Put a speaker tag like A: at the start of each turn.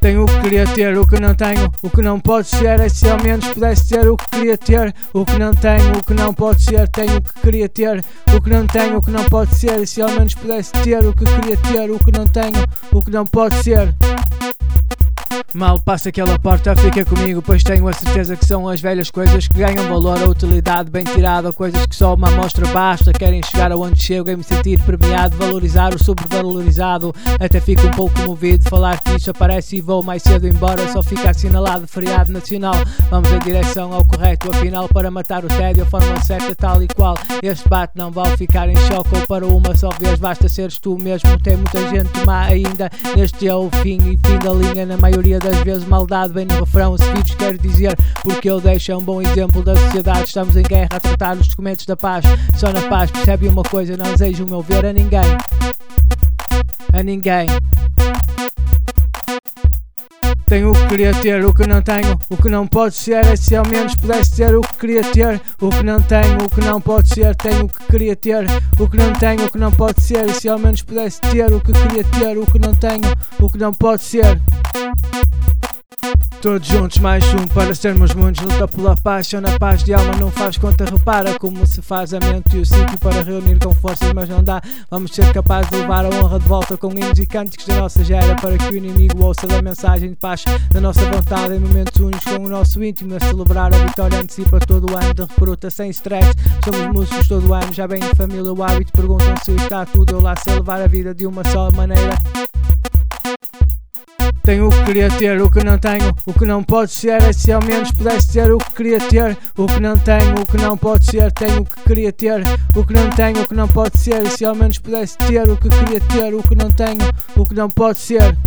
A: Tenho o que queria ter, o que não tenho, o que não pode ser. É se ao menos pudesse ter o que queria ter, o que não tenho, o que não pode ser. Tenho o que queria ter, o que não tenho, o que não pode ser. E se ao menos pudesse ter o que queria ter, o que não tenho, o que não pode ser. Mal passa aquela porta, fica comigo, pois tenho a certeza que são as velhas coisas que ganham valor a utilidade bem tirada, coisas que só uma amostra basta. Querem chegar aonde chego e me sentir premiado, valorizar o sobrevalorizado. Até fico um pouco comovido, falar que isso aparece e vou mais cedo embora, só fica assinalado feriado nacional. Vamos em direção ao correto, afinal, para matar o tédio, a forma certa, tal e qual. Este bate não vale ficar em choque ou para uma só vez, basta seres tu mesmo. Tem muita gente má ainda, este é o fim e fim da linha na maioria das vezes maldade bem no refrão. Seguidos quer dizer porque ele deixa um bom exemplo da sociedade. Estamos em guerra a tratar os documentos da paz. Só na paz percebe uma coisa: não desejo o meu ver a ninguém. A ninguém. Tenho o que queria ter, o que não tenho, o que não pode ser. É se ao menos pudesse ter o que queria ter, o que não tenho, o que não pode ser. Tenho o que queria ter, o que não tenho, o que não pode ser. E se ao menos pudesse ter o que queria ter, o que não tenho, o que não pode ser. Todos juntos, mais um para sermos muitos. Luta pela paz, só na paz de alma não faz conta. Repara como se faz a mente e o sítio para reunir com forças, mas não dá. Vamos ser capazes de levar a honra de volta com hinos e cânticos da nossa gera para que o inimigo ouça da mensagem de paz da nossa vontade em momentos únicos com o nosso íntimo. A celebrar a vitória antecipa todo o ano de recruta sem stress. Somos músicos todo o ano, já bem de família. O hábito perguntam se está tudo. Eu lá sei levar a vida de uma só maneira. Tenho o que queria ter, o que não tenho, o que não pode ser. É se ao menos pudesse ter o que queria ter, o que não tenho, o que não pode ser. Tenho o que queria ter, o que não tenho, o que não pode ser. E se ao menos pudesse ter o que queria ter, o que não tenho, o que não pode ser.